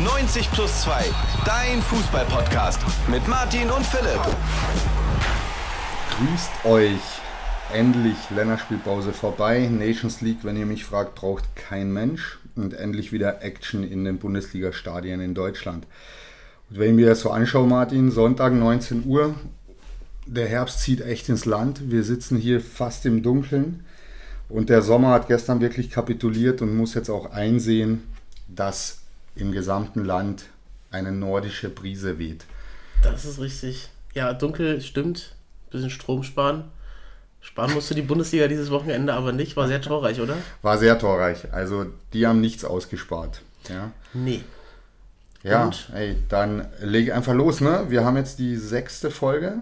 90 plus 2, dein Fußball-Podcast mit Martin und Philipp. Grüßt euch. Endlich Länderspielpause vorbei. Nations League, wenn ihr mich fragt, braucht kein Mensch. Und endlich wieder Action in den Bundesliga-Stadien in Deutschland. Und wenn ich mir das so anschaue, Martin, Sonntag 19 Uhr, der Herbst zieht echt ins Land. Wir sitzen hier fast im Dunkeln. Und der Sommer hat gestern wirklich kapituliert und muss jetzt auch einsehen, dass im gesamten Land eine nordische Brise weht. Das ist richtig. Ja, dunkel stimmt. Bisschen Strom sparen. Sparen musste die Bundesliga dieses Wochenende aber nicht. War sehr torreich, oder? War sehr torreich. Also die haben nichts ausgespart. Ja. Nee. Ja, Und? ey, dann leg einfach los, ne? Wir haben jetzt die sechste Folge.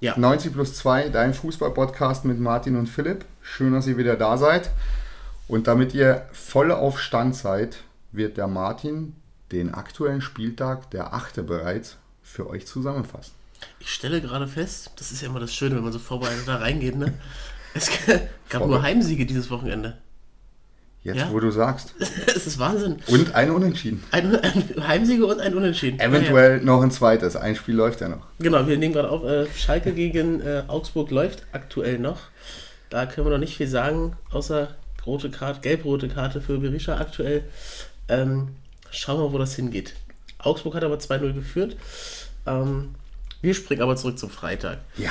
Ja. 90 plus 2, dein Fußball-Podcast mit Martin und Philipp. Schön, dass ihr wieder da seid. Und damit ihr voll auf Stand seid, wird der Martin den aktuellen Spieltag, der achte bereits, für euch zusammenfassen. Ich stelle gerade fest, das ist ja immer das Schöne, wenn man so vorbereitet da reingeht, ne? Es gab nur Heimsiege dieses Wochenende. Jetzt, ja? wo du sagst. es ist Wahnsinn. Und ein Unentschieden. Ein, ein Heimsiege und ein Unentschieden. Eventuell ja. noch ein zweites. Ein Spiel läuft ja noch. Genau, wir nehmen gerade auf. Äh, Schalke gegen äh, Augsburg läuft aktuell noch. Da können wir noch nicht viel sagen, außer rote Karte, gelb-rote Karte für Berisha aktuell. Ähm, schauen wir, wo das hingeht. Augsburg hat aber 2-0 geführt. Ähm, wir springen aber zurück zum Freitag. Ja,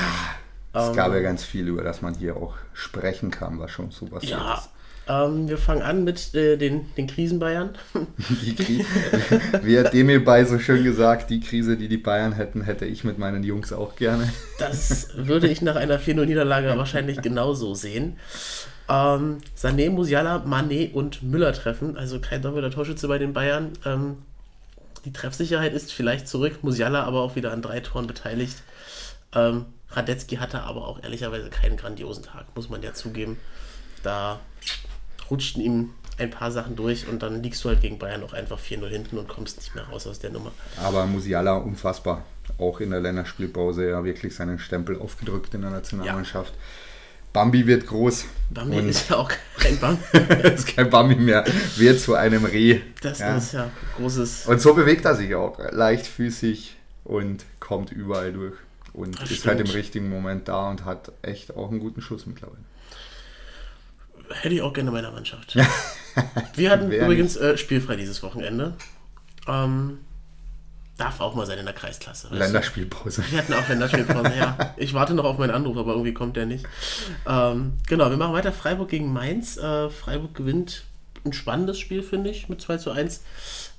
es ähm, gab ja ganz viel, über das man hier auch sprechen kann, was schon so was ja, ist. Ähm, wir fangen an mit äh, den, den Krisenbayern. Die Wie hat Demir bei so schön gesagt, die Krise, die die Bayern hätten, hätte ich mit meinen Jungs auch gerne. Das würde ich nach einer 4-0-Niederlage wahrscheinlich genauso sehen. Ähm, Sané, Musiala, Mané und Müller treffen. Also kein doppelter Torschütze bei den Bayern. Ähm, die Treffsicherheit ist vielleicht zurück. Musiala aber auch wieder an drei Toren beteiligt. Ähm, Radetzky hatte aber auch ehrlicherweise keinen grandiosen Tag, muss man ja zugeben. Da rutschten ihm ein paar Sachen durch und dann liegst du halt gegen Bayern auch einfach 4-0 hinten und kommst nicht mehr raus aus der Nummer. Aber Musiala unfassbar. Auch in der Länderspielpause ja wirklich seinen Stempel aufgedrückt in der Nationalmannschaft. Ja. Bambi wird groß. Bambi ist ja auch kein Bambi. ist kein Bambi mehr. Wird zu einem Reh. Das ja. ist ja großes. Und so bewegt er sich auch. Leichtfüßig und kommt überall durch. Und das ist stimmt. halt im richtigen Moment da und hat echt auch einen guten Schuss mittlerweile. Hätte ich auch gerne in meiner Mannschaft. Wir hatten übrigens äh, spielfrei dieses Wochenende. Ähm, darf auch mal sein in der Kreisklasse. Länderspielpause. Wir hatten auch Länderspielpause, ja. Ich warte noch auf meinen Anruf, aber irgendwie kommt der nicht. Ähm, genau, wir machen weiter. Freiburg gegen Mainz. Äh, Freiburg gewinnt ein spannendes Spiel, finde ich, mit 2 zu 1.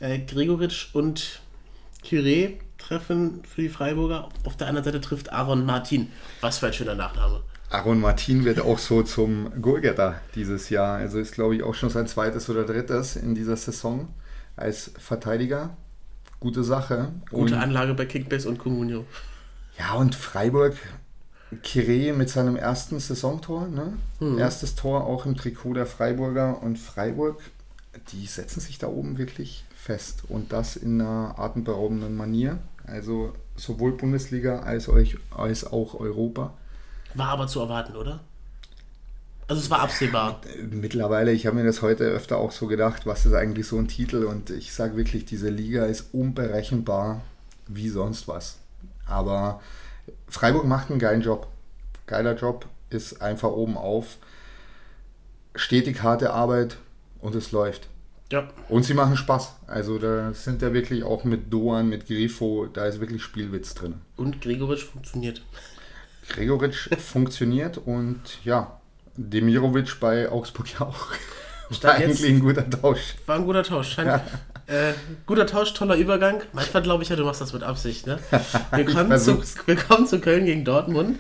Äh, Gregoritsch und Kiré treffen für die Freiburger. Auf der anderen Seite trifft Aaron Martin. Was für ein schöner Nachname. Aaron Martin wird auch so zum Goalgetter dieses Jahr. Also ist, glaube ich, auch schon sein zweites oder drittes in dieser Saison als Verteidiger gute Sache. Gute und, Anlage bei Kickbase und Comunio. Ja, und Freiburg, Kire mit seinem ersten Saisontor, ne? Mhm. Erstes Tor auch im Trikot der Freiburger und Freiburg, die setzen sich da oben wirklich fest und das in einer atemberaubenden Manier. Also sowohl Bundesliga als, euch, als auch Europa. War aber zu erwarten, oder? Also es war absehbar. Mittlerweile, ich habe mir das heute öfter auch so gedacht, was ist eigentlich so ein Titel? Und ich sage wirklich, diese Liga ist unberechenbar wie sonst was. Aber Freiburg macht einen geilen Job. Geiler Job, ist einfach oben auf. Stetig harte Arbeit und es läuft. Ja. Und sie machen Spaß. Also da sind ja wirklich auch mit Doan, mit Grifo, da ist wirklich Spielwitz drin. Und Gregoritsch funktioniert. Gregoritsch funktioniert und ja, Demirovic bei Augsburg ja auch. War eigentlich ein guter Tausch. War ein guter Tausch. Ja. Äh, guter Tausch, toller Übergang. Manchmal glaube ich ja, du machst das mit Absicht. Ne? Wir, kommen zu, wir kommen zu Köln gegen Dortmund.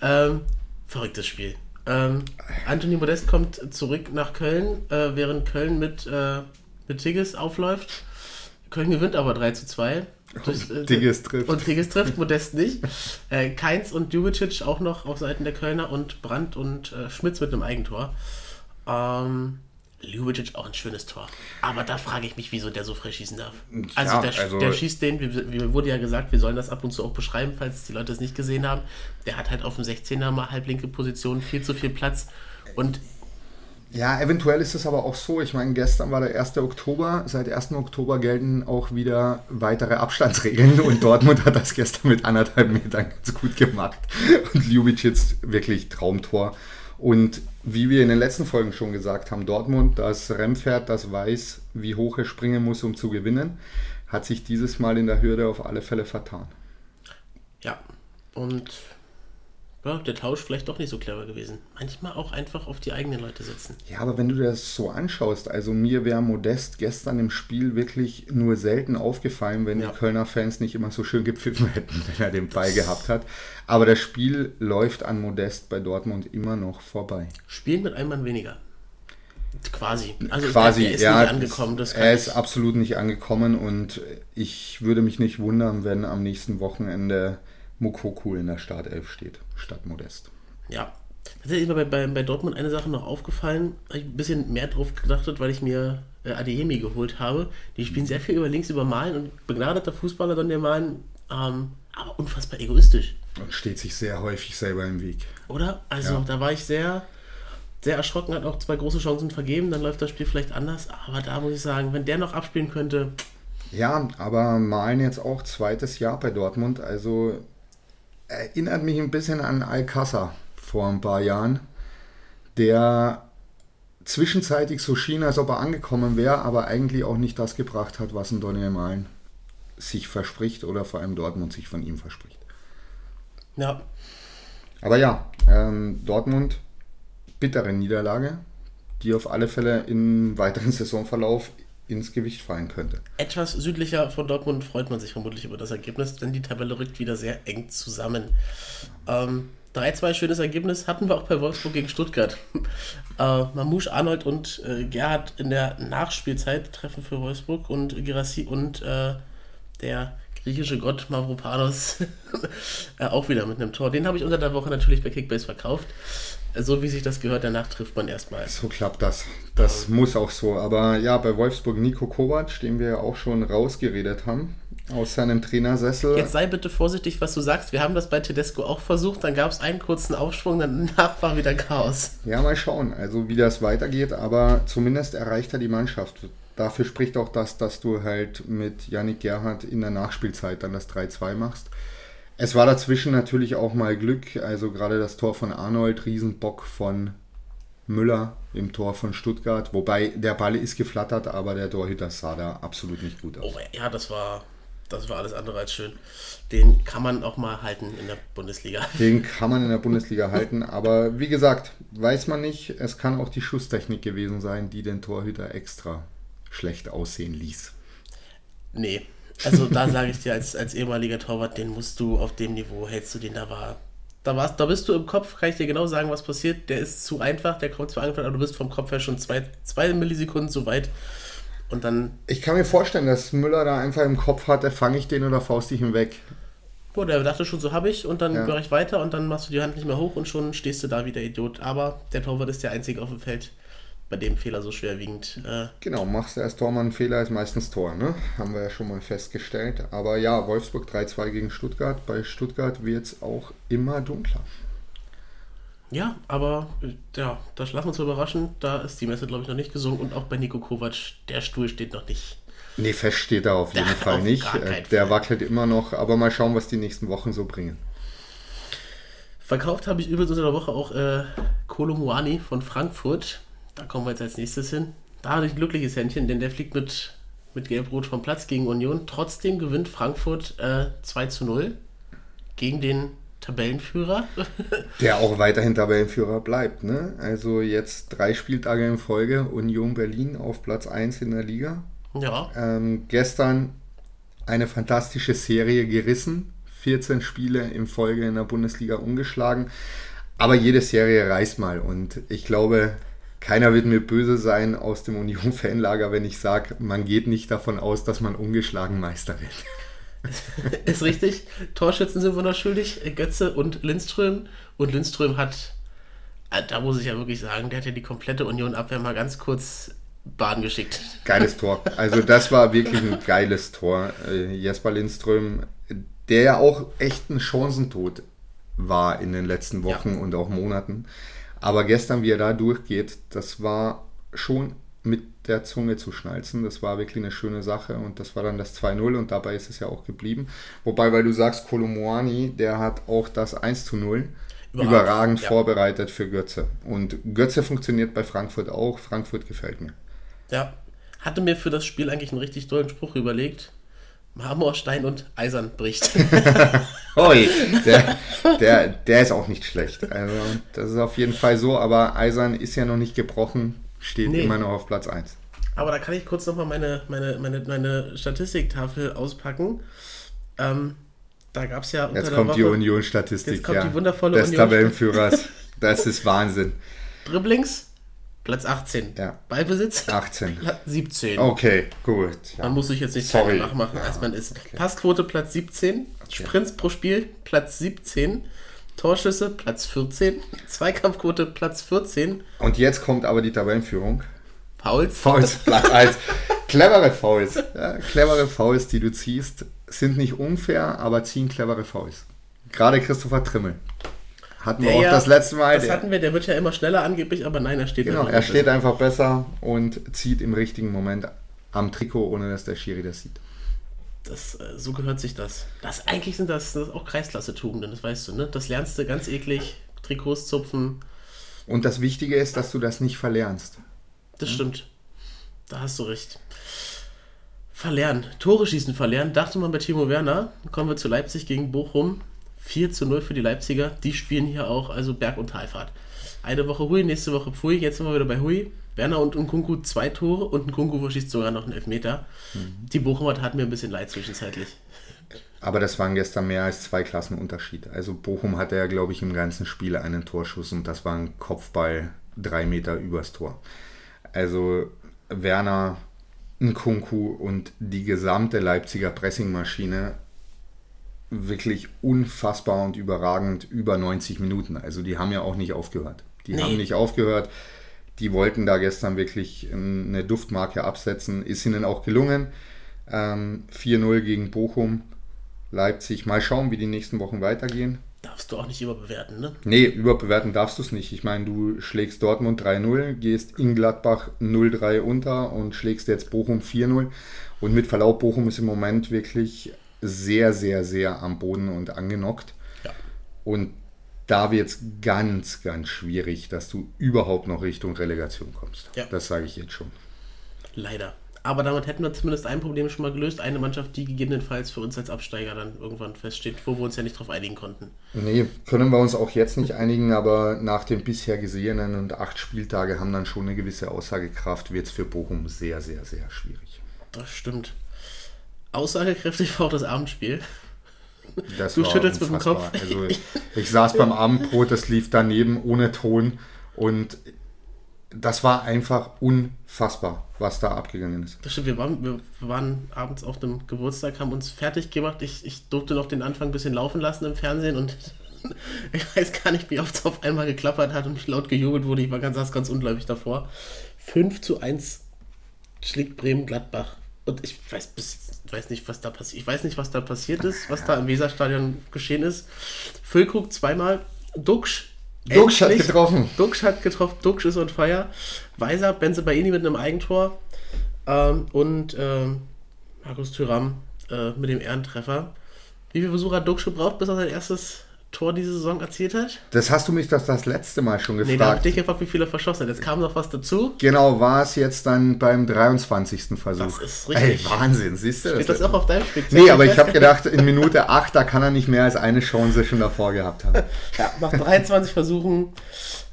Ähm, verrücktes Spiel. Ähm, Anthony Modest kommt zurück nach Köln, äh, während Köln mit, äh, mit Tigges aufläuft. Köln gewinnt aber 3 zu 2. Durch, äh, Tigges trifft. Und Tigges trifft, Modest nicht. Äh, Keins und Djubicic auch noch auf Seiten der Kölner und Brandt und äh, Schmitz mit einem Eigentor. Ähm, Ljubicic auch ein schönes Tor. Aber da frage ich mich, wieso der so frei schießen darf. Also, ja, der, also der, schießt den, wie, wurde ja gesagt, wir sollen das ab und zu auch beschreiben, falls die Leute es nicht gesehen haben. Der hat halt auf dem 16er mal halblinke Position viel zu viel Platz. Und Ja, eventuell ist es aber auch so. Ich meine, gestern war der 1. Oktober. Seit 1. Oktober gelten auch wieder weitere Abstandsregeln und Dortmund hat das gestern mit anderthalb Metern ganz gut gemacht. Und Ljubicic wirklich Traumtor. Und wie wir in den letzten Folgen schon gesagt haben, Dortmund, das Rennpferd, das weiß, wie hoch er springen muss, um zu gewinnen, hat sich dieses Mal in der Hürde auf alle Fälle vertan. Ja, und ja, der Tausch vielleicht doch nicht so clever gewesen. Manchmal auch einfach auf die eigenen Leute setzen. Ja, aber wenn du das so anschaust, also mir wäre Modest gestern im Spiel wirklich nur selten aufgefallen, wenn ja. die Kölner Fans nicht immer so schön gepfiffen hätten, wenn er den Ball gehabt hat. Aber das Spiel läuft an Modest bei Dortmund immer noch vorbei. Spielen mit einem Mann weniger. Quasi. Also Quasi, er ist ja, nicht angekommen. er ist absolut nicht angekommen und ich würde mich nicht wundern, wenn am nächsten Wochenende Mukoku in der Startelf steht, statt Modest. Ja. Tatsächlich ist mir bei, bei, bei Dortmund eine Sache noch aufgefallen, habe ich ein bisschen mehr drauf gedacht, weil ich mir äh, Adeyemi geholt habe. Die spielen sehr viel über links, über Malen und begnadeter Fußballer dann der Malen, ähm, aber unfassbar egoistisch. Und steht sich sehr häufig selber im Weg. Oder? Also ja. da war ich sehr, sehr erschrocken, hat auch zwei große Chancen vergeben, dann läuft das Spiel vielleicht anders, aber da muss ich sagen, wenn der noch abspielen könnte. Ja, aber Malen jetzt auch zweites Jahr bei Dortmund, also erinnert mich ein bisschen an Alcázar vor ein paar Jahren, der zwischenzeitlich so schien, als ob er angekommen wäre, aber eigentlich auch nicht das gebracht hat, was ein Daniel Malen sich verspricht oder vor allem Dortmund sich von ihm verspricht. Ja. Aber ja, ähm, Dortmund, bittere Niederlage, die auf alle Fälle im weiteren Saisonverlauf ins Gewicht fallen könnte. Etwas südlicher von Dortmund freut man sich vermutlich über das Ergebnis, denn die Tabelle rückt wieder sehr eng zusammen. Ähm, 3-2 schönes Ergebnis hatten wir auch bei Wolfsburg gegen Stuttgart. äh, Mamouche, Arnold und äh, Gerhard in der Nachspielzeit treffen für Wolfsburg und Girassi und äh, der griechische Gott Mavropanos äh, auch wieder mit einem Tor. Den habe ich unter der Woche natürlich bei Kickbase verkauft so wie sich das gehört, danach trifft man erstmal. So klappt das. Das ja. muss auch so. Aber ja, bei Wolfsburg Nico Kovac, den wir ja auch schon rausgeredet haben, aus seinem Trainersessel. Jetzt sei bitte vorsichtig, was du sagst. Wir haben das bei Tedesco auch versucht, dann gab es einen kurzen Aufschwung, danach war wieder Chaos. Ja, mal schauen, also wie das weitergeht, aber zumindest erreicht er die Mannschaft. Dafür spricht auch das, dass du halt mit Yannick Gerhardt in der Nachspielzeit dann das 3-2 machst. Es war dazwischen natürlich auch mal Glück, also gerade das Tor von Arnold, Riesenbock von Müller im Tor von Stuttgart, wobei der Ball ist geflattert, aber der Torhüter sah da absolut nicht gut aus. Oh, ja, das war, das war alles andere als schön. Den kann man auch mal halten in der Bundesliga. Den kann man in der Bundesliga halten, aber wie gesagt, weiß man nicht. Es kann auch die Schusstechnik gewesen sein, die den Torhüter extra schlecht aussehen ließ. Nee, also da sage ich dir als, als ehemaliger Torwart, den musst du auf dem Niveau, hältst du den, da war. Da, warst, da bist du im Kopf, kann ich dir genau sagen, was passiert. Der ist zu einfach, der kommt zu einfach, aber du bist vom Kopf her schon zwei, zwei Millisekunden zu weit. Und dann. Ich kann mir vorstellen, dass Müller da einfach im Kopf hat, fange ich den oder faust ich ihn weg. Boah, der dachte schon, so habe ich und dann ja. mache ich weiter und dann machst du die Hand nicht mehr hoch und schon stehst du da wie der Idiot. Aber der Torwart ist der Einzige auf dem Feld, bei dem Fehler so schwerwiegend. Äh genau, machst du als Tormann einen Fehler, ist meistens Tor, ne? Haben wir ja schon mal festgestellt. Aber ja, Wolfsburg 3-2 gegen Stuttgart. Bei Stuttgart wird es auch immer dunkler. Ja, aber ja, das lassen wir uns überraschen. Da ist die Messe, glaube ich, noch nicht gesungen. Und auch bei Nico Kovac, der Stuhl steht noch nicht. Nee, fest steht er auf jeden da Fall auf nicht. Äh, der Fall. wackelt immer noch. Aber mal schauen, was die nächsten Wochen so bringen. Verkauft habe ich übrigens unter der Woche auch äh, Kolomuani von Frankfurt da kommen wir jetzt als nächstes hin. Da hatte ich ein glückliches Händchen, denn der fliegt mit, mit Gelb-Rot vom Platz gegen Union. Trotzdem gewinnt Frankfurt äh, 2 zu 0 gegen den Tabellenführer. Der auch weiterhin Tabellenführer bleibt. Ne? Also jetzt drei Spieltage in Folge Union Berlin auf Platz 1 in der Liga. Ja. Ähm, gestern eine fantastische Serie gerissen. 14 Spiele in Folge in der Bundesliga umgeschlagen. Aber jede Serie reißt mal. Und ich glaube, keiner wird mir böse sein aus dem Union-Fanlager, wenn ich sage, man geht nicht davon aus, dass man ungeschlagen Meister wird. ist richtig. Torschützen sind wir noch schuldig. Götze und Lindström. Und Lindström hat, äh, da muss ich ja wirklich sagen, der hat ja die komplette Union-Abwehr mal ganz kurz Baden geschickt. Geiles Tor. Also das war wirklich ein geiles Tor. Äh, Jesper Lindström, der ja auch echt ein Chancentod war in den letzten Wochen ja. und auch Monaten. Aber gestern, wie er da durchgeht, das war schon mit der Zunge zu schnalzen. Das war wirklich eine schöne Sache und das war dann das 2-0 und dabei ist es ja auch geblieben. Wobei, weil du sagst, Kolomoani, der hat auch das 1 0 überragend, überragend ja. vorbereitet für Götze. Und Götze funktioniert bei Frankfurt auch. Frankfurt gefällt mir. Ja, hatte mir für das Spiel eigentlich einen richtig tollen Spruch überlegt. Marmor, Stein und Eisern bricht. Oi, der, der, der ist auch nicht schlecht. Also, das ist auf jeden Fall so, aber Eisern ist ja noch nicht gebrochen, steht nee. immer noch auf Platz 1. Aber da kann ich kurz nochmal meine, meine, meine, meine Statistiktafel auspacken. Ähm, da gab es ja. Jetzt kommt Woche, die Union-Statistik. Jetzt kommt ja, die wundervolle des Union. Des Tabellenführers. Das ist Wahnsinn. Dribblings, Platz 18. Ja. Ballbesitz? 18. Platz 17. Okay, gut. Ja. Man muss sich jetzt nicht Sorry. nachmachen, ja. als man ist. Okay. Passquote Platz 17. Okay. Sprints pro Spiel Platz 17. Torschüsse Platz 14. Zweikampfquote Platz 14. Und jetzt kommt aber die Tabellenführung. Fouls? Fouls, Platz 1. clevere Fouls. Ja, clevere Fouls, die du ziehst, sind nicht unfair, aber ziehen clevere Fouls. Gerade Christopher Trimmel. Hatten wir auch ja, das letzte Mal. Das hatten wir, der wird ja immer schneller angeblich, aber nein, er steht Genau, er steht besser. einfach besser und zieht im richtigen Moment am Trikot, ohne dass der Schiri das sieht. Das, äh, so gehört sich das. das eigentlich sind das, das auch Kreisklasse-Tugenden, das weißt du, ne? Das lernst du ganz eklig, Trikots zupfen. Und das Wichtige ist, dass du das nicht verlernst. Das stimmt. Da hast du recht. Verlernen. Tore schießen verlernen. Dachte man bei Timo Werner. Kommen wir zu Leipzig gegen Bochum. 4 zu 0 für die Leipziger. Die spielen hier auch also Berg- und Talfahrt. Eine Woche Hui, nächste Woche Pfui. Jetzt sind wir wieder bei Hui. Werner und Nkunku zwei Tore und Nkunku verschießt sogar noch einen Elfmeter. Mhm. Die Bochumer taten mir ein bisschen leid zwischenzeitlich. Aber das waren gestern mehr als zwei Klassen Unterschied. Also Bochum hatte ja, glaube ich, im ganzen Spiel einen Torschuss und das war ein Kopfball drei Meter übers Tor. Also Werner, Nkunku und die gesamte Leipziger Pressingmaschine wirklich unfassbar und überragend über 90 Minuten. Also die haben ja auch nicht aufgehört. Die nee. haben nicht aufgehört. Die wollten da gestern wirklich eine Duftmarke absetzen. Ist ihnen auch gelungen. Ähm, 4-0 gegen Bochum, Leipzig. Mal schauen, wie die nächsten Wochen weitergehen. Darfst du auch nicht überbewerten, ne? Nee, überbewerten darfst du es nicht. Ich meine, du schlägst Dortmund 3-0, gehst in Gladbach 0-3 unter und schlägst jetzt Bochum 4-0. Und mit Verlaub, Bochum ist im Moment wirklich sehr, sehr, sehr am Boden und angenockt. Ja. Und da wird es ganz, ganz schwierig, dass du überhaupt noch Richtung Relegation kommst. Ja. Das sage ich jetzt schon. Leider. Aber damit hätten wir zumindest ein Problem schon mal gelöst. Eine Mannschaft, die gegebenenfalls für uns als Absteiger dann irgendwann feststeht, wo wir uns ja nicht drauf einigen konnten. Nee, können wir uns auch jetzt nicht einigen, aber nach dem bisher gesehenen und acht Spieltage haben dann schon eine gewisse Aussagekraft, wird es für Bochum sehr, sehr, sehr schwierig. Das stimmt. Aussagekräftig war auch das Abendspiel. Das du schüttelst mit dem Kopf. Also ich, ich saß beim Abendbrot, das lief daneben ohne Ton und das war einfach unfassbar, was da abgegangen ist. Das stimmt, wir waren, wir waren abends auf dem Geburtstag, haben uns fertig gemacht. Ich, ich durfte noch den Anfang ein bisschen laufen lassen im Fernsehen und ich weiß gar nicht, wie oft es auf einmal geklappert hat und laut gejubelt wurde. Ich war ganz, ganz ungläubig davor. 5 zu 1 schlägt Bremen Gladbach. Und ich weiß bis weiß nicht, was da passiert. Ich weiß nicht, was da passiert ist, was da im Weserstadion geschehen ist. Füllkrug zweimal, Duxch. Duxch hat getroffen. Duxch hat getroffen, Duxch ist on fire. Weiser, Benze Baini mit einem Eigentor. Ähm, und ähm, Markus Thüram äh, mit dem Ehrentreffer. Wie viele Versuche hat Duxch gebraucht, bis er sein erstes Tor diese Saison erzielt hat? Das hast du mich das, das letzte Mal schon gefragt. Nee, da habe ich gefragt, wie viele verschossen hat. Jetzt kam noch was dazu. Genau, war es jetzt dann beim 23. Versuch. Das ist richtig. Ey, Wahnsinn, siehst du? Steht das, das auch auf deinem Spiel? Nee, aber ich habe gedacht, in Minute 8, da kann er nicht mehr als eine Chance schon davor gehabt haben. ja, nach 23 Versuchen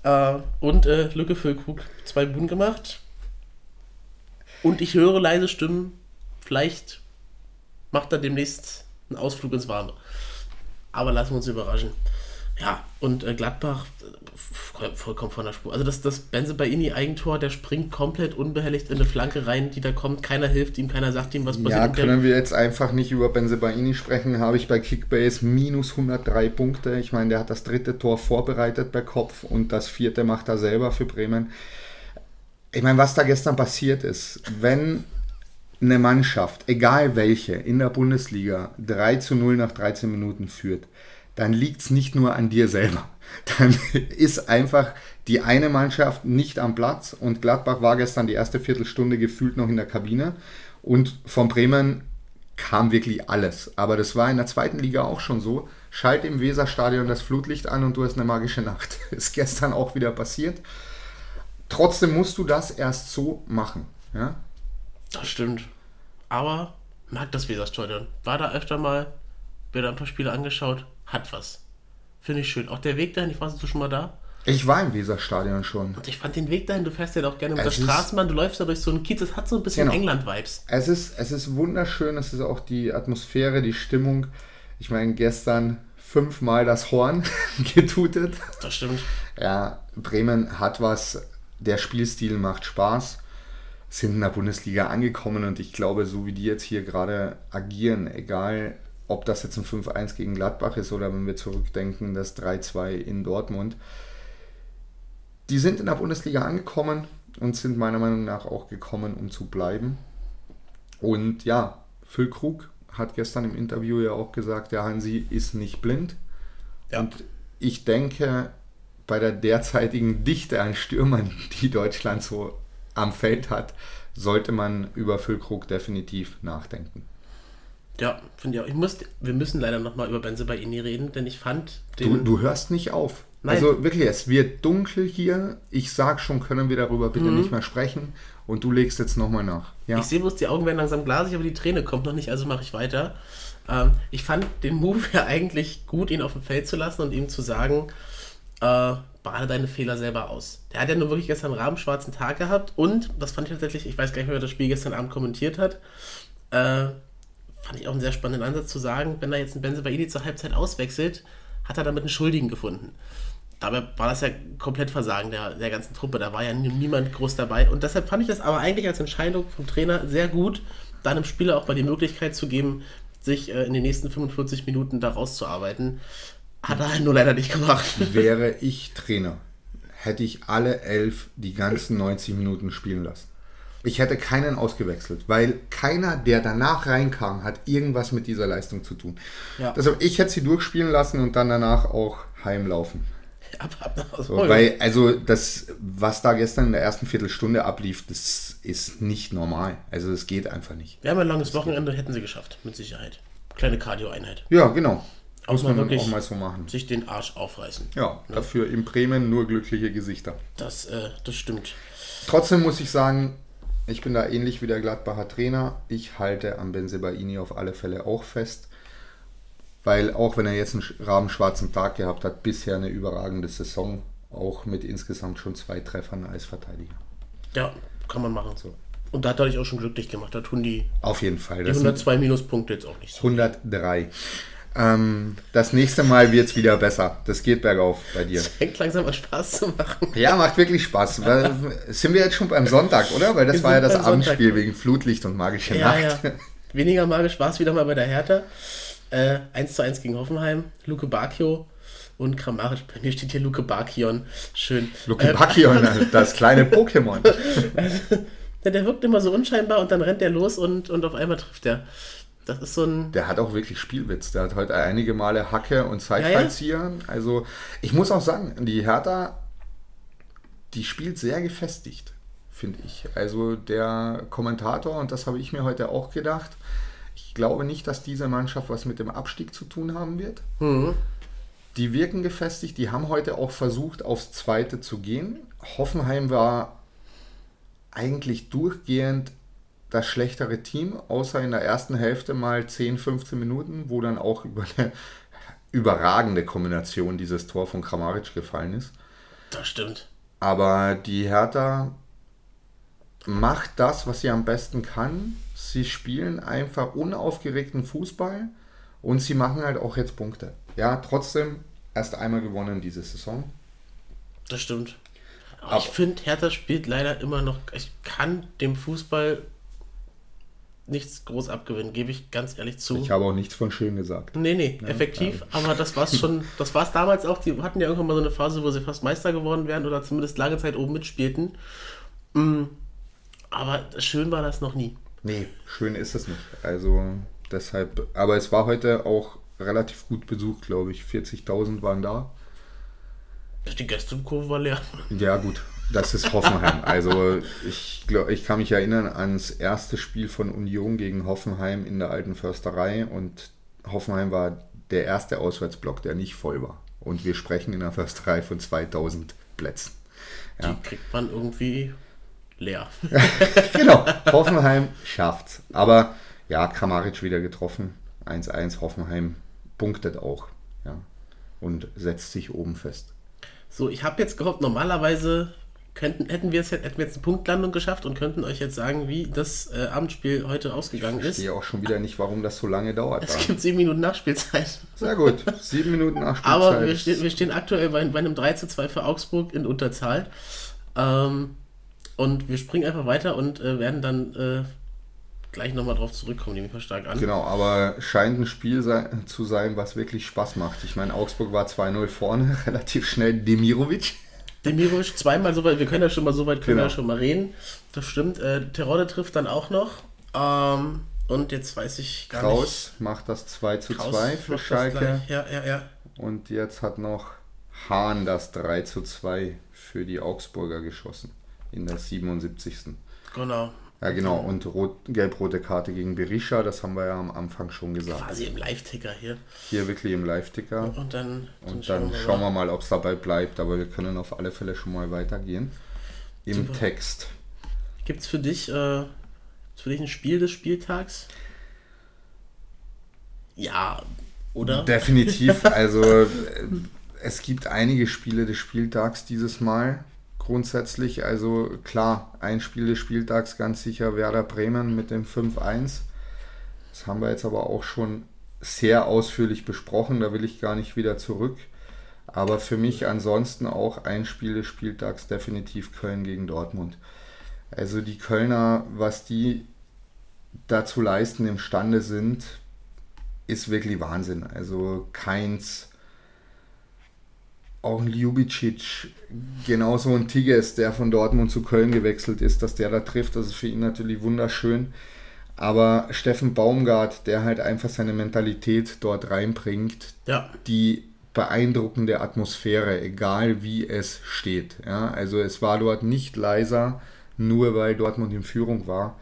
äh, und äh, Lücke für Krug zwei Buden gemacht. Und ich höre leise Stimmen. Vielleicht macht er demnächst einen Ausflug ins Warme. Aber lassen wir uns überraschen. Ja, und äh, Gladbach vollkommen von der Spur. Also das, das Benze Baini Eigentor, der springt komplett unbehelligt in eine Flanke rein, die da kommt. Keiner hilft ihm, keiner sagt ihm, was passiert. Ja, können wir jetzt einfach nicht über Benze Baini sprechen. Habe ich bei Kickbase minus 103 Punkte. Ich meine, der hat das dritte Tor vorbereitet bei Kopf und das vierte macht er selber für Bremen. Ich meine, was da gestern passiert ist, wenn eine Mannschaft, egal welche, in der Bundesliga 3 zu 0 nach 13 Minuten führt, dann liegt es nicht nur an dir selber. Dann ist einfach die eine Mannschaft nicht am Platz und Gladbach war gestern die erste Viertelstunde gefühlt noch in der Kabine und von Bremen kam wirklich alles. Aber das war in der zweiten Liga auch schon so. Schalt im Weserstadion das Flutlicht an und du hast eine magische Nacht. Ist gestern auch wieder passiert. Trotzdem musst du das erst so machen. Ja? Das stimmt. Aber mag das Weserstadion. War da öfter mal, mir da ein paar Spiele angeschaut, hat was. Finde ich schön. Auch der Weg dahin, ich war du schon mal da? Ich war im Weserstadion schon. Und ich fand den Weg dahin, du fährst ja auch gerne mit Es der Straßenbahn, du läufst da durch so einen Kiez, es hat so ein bisschen Genau. England-Vibes. Es ist, es ist wunderschön, es ist auch die Atmosphäre, die Stimmung. Ich meine, gestern fünfmal das Horn getutet. Das stimmt. Ja, Bremen hat was, der Spielstil macht Spaß, sind in der Bundesliga angekommen und ich glaube, so wie die jetzt hier gerade agieren, egal ob das jetzt ein 5-1 gegen Gladbach ist oder wenn wir zurückdenken, das 3-2 in Dortmund, die sind in der Bundesliga angekommen und sind meiner Meinung nach auch gekommen, um zu bleiben. Und ja, Phil Krug hat gestern im Interview ja auch gesagt, der Hansi ist nicht blind. Ja. Und ich denke, bei der derzeitigen Dichte an Stürmern, die Deutschland so am Feld hat, sollte man über Füllkrug definitiv nachdenken. Ja, finde ich auch. Ich muss, wir müssen leider nochmal über Benzebaini reden, denn ich fand Du, den. du hörst nicht auf. Nein. Also wirklich, es wird dunkel hier. Ich sag schon, können wir darüber bitte nicht mehr sprechen. Und du legst jetzt nochmal nach. Ja. Mhm. Ich sehe bloß, die Augen werden langsam glasig, aber die Träne kommt noch nicht, also mache ich weiter. Ähm, ich fand den Move ja eigentlich gut, ihn auf dem Feld zu lassen und ihm zu sagen, äh, bade deine Fehler selber aus. Der hat ja nur wirklich gestern einen rabenschwarzen Tag gehabt und, das fand ich tatsächlich, ich weiß gar nicht mehr, wer das Spiel gestern Abend kommentiert hat, äh, fand ich auch einen sehr spannenden Ansatz zu sagen, wenn er jetzt einen Benzebaini zur Halbzeit auswechselt, hat er damit einen Schuldigen gefunden. Dabei war das ja komplett Versagen der, der ganzen Truppe. Da war ja nie- niemand groß dabei. Und deshalb fand ich das aber eigentlich als Entscheidung vom Trainer sehr gut, da einem Spieler auch mal die Möglichkeit zu geben, sich äh, in den nächsten 45 Minuten da rauszuarbeiten. Hat er nur leider nicht gemacht. Wäre ich Trainer, hätte ich alle elf die ganzen 90 Minuten spielen lassen. Ich hätte keinen ausgewechselt, weil keiner, der danach reinkam, hat irgendwas mit dieser Leistung zu tun. Ja. Deshalb, ich hätte sie durchspielen lassen und dann danach auch heimlaufen. Hause. So, weil, also das, was da gestern in der ersten Viertelstunde ablief, das ist nicht normal. Also das geht einfach nicht. Wir haben ein langes Wochenende, hätten sie geschafft, mit Sicherheit. Kleine Cardio-Einheit. Ja, genau. Muss man wirklich auch mal so machen. sich den Arsch aufreißen. Ja, dafür in Bremen nur glückliche Gesichter. Das, äh, das stimmt. Trotzdem muss ich sagen, ich bin da ähnlich wie der Gladbacher Trainer. Ich halte am Benzebaini auf alle Fälle auch fest. Weil auch wenn er jetzt einen rabenschwarzen Tag gehabt hat, bisher eine überragende Saison. Auch mit insgesamt schon zwei Treffern als Verteidiger. Ja, kann man machen. So. Und da hat er dich auch schon glücklich gemacht. Da tun die, Auf jeden Fall. die Das sind 102 Minuspunkte jetzt auch nicht so. 103. Ähm, das nächste Mal wird es wieder besser. Das geht bergauf bei dir. Fängt langsam an Spaß zu machen. Ja, macht wirklich Spaß. Sind wir jetzt schon beim Sonntag, oder? Weil das Wir war ja das beim Sonntag. Abendspiel wegen Flutlicht und magische Ja, Nacht. ja. Weniger magisch war es wieder mal bei der Hertha. Äh, 1 zu 1 gegen Hoffenheim. Luke Bakio und Kramaric. Bei mir steht hier Luke Bakion. Schön. Luke Äh, Bacchion, das kleine Pokémon. ja, der wirkt immer so unscheinbar und dann rennt er los und, und auf einmal trifft er. Das ist so ein. Der hat auch wirklich Spielwitz. Der hat heute einige Male Hacke und Ja, ja. Zeitfallzieher. Also, ich muss auch sagen, die Hertha, die spielt sehr gefestigt, finde ich. Also, der Kommentator, und das habe ich mir heute auch gedacht, ich glaube nicht, dass diese Mannschaft was mit dem Abstieg zu tun haben wird. Die wirken gefestigt, die haben heute auch versucht, aufs Zweite zu gehen. Hoffenheim war eigentlich durchgehend das schlechtere Team, außer in der ersten Hälfte mal 10, 15 Minuten, wo dann auch über eine überragende Kombination dieses Tor von Kramaric gefallen ist. Das stimmt. Aber die Hertha macht das, was sie am besten kann. Sie spielen einfach unaufgeregten Fußball und sie machen halt auch jetzt Punkte. Ja, trotzdem erst einmal gewonnen diese Saison. Das stimmt. Aber, Aber- ich finde, Hertha spielt leider immer noch. Ich kann dem Fußball nichts groß abgewinnen, gebe ich ganz ehrlich zu. Ich habe auch nichts von schön gesagt. Nee, nee, effektiv, aber das war's schon, das war's damals auch, die hatten ja irgendwann mal so eine Phase, wo sie fast Meister geworden wären oder zumindest lange Zeit oben mitspielten. Mm, Aber schön war das noch nie. Nee, schön ist es nicht. Also deshalb, aber es war heute auch relativ gut besucht, glaube ich. 40.000 waren da. Die Gästekurve war leer. Ja, gut, das ist Hoffenheim. Also ich, glaub, ich kann mich erinnern ans erste Spiel von Union gegen Hoffenheim in der alten Försterei und Hoffenheim war der erste Auswärtsblock, der nicht voll war. Und wir sprechen in der Försterei von 2000 Plätzen. Ja. Die kriegt man irgendwie leer. genau, Hoffenheim schafft's. Aber ja, Kramaric wieder getroffen. 1-1, Hoffenheim punktet auch. Ja, und setzt sich oben fest. So, ich habe jetzt gehofft, normalerweise könnten, hätten, wir es, hätten wir jetzt eine Punktlandung geschafft und könnten euch jetzt sagen, wie das äh, Abendspiel heute ausgegangen ist. Ich verstehe auch schon wieder nicht, warum das so lange dauert. Es dann. gibt sieben Minuten Nachspielzeit. Sehr gut, sieben Minuten Nachspielzeit. Aber wir, ste wir stehen aktuell bei, bei, einem 3 zu 2 für Augsburg in Unterzahl. Ähm, und wir springen einfach weiter und äh, werden dann äh, gleich nochmal drauf zurückkommen, nehme ich mal stark an. Genau, aber scheint ein Spiel sei, zu sein, was wirklich Spaß macht. Ich meine, Augsburg war 2-0 vorne, relativ schnell Demirovic. Demirovic zweimal so weit, wir können ja schon mal so weit können genau. ja schon mal reden. Das stimmt. Äh, Terodde trifft dann auch noch. Ähm, und jetzt weiß ich gar Kraus nicht. Kraus macht das 2 zu Kraus 2 für Schalke. Ja, ja, ja. Und jetzt hat noch Hahn das 3 zu 2 für die Augsburger geschossen. In der 77. Genau. Ja, genau. Und gelb-rote Karte gegen Berisha, das haben wir ja am Anfang schon gesagt. Quasi im Live-Ticker hier. Hier wirklich im Live-Ticker. Und dann, dann, und dann schauen, wir, schauen wir mal, ob es dabei bleibt. Aber wir können auf alle Fälle schon mal weitergehen. Im Super. Text. Gibt es für dich, äh, für dich ein Spiel des Spieltags? Ja, oder? Definitiv. Also äh, es gibt einige Spiele des Spieltags dieses Mal grundsätzlich. Also klar, ein Spiel des Spieltags ganz sicher Werder Bremen mit dem 5-1. Das haben wir jetzt aber auch schon sehr ausführlich besprochen, da will ich gar nicht wieder zurück. Aber für mich ansonsten auch ein Spiel des Spieltags definitiv Köln gegen Dortmund. Also die Kölner, was die dazu leisten imstande sind, ist wirklich Wahnsinn. Also Keins, auch ein Ljubicic, genauso ein Tigges, der von Dortmund zu Köln gewechselt ist, dass der da trifft, das ist für ihn natürlich wunderschön. Aber Steffen Baumgart, der halt einfach seine Mentalität dort reinbringt, ja. die beeindruckende Atmosphäre, egal wie es steht. Ja, also es war dort nicht leiser, nur weil Dortmund in Führung war.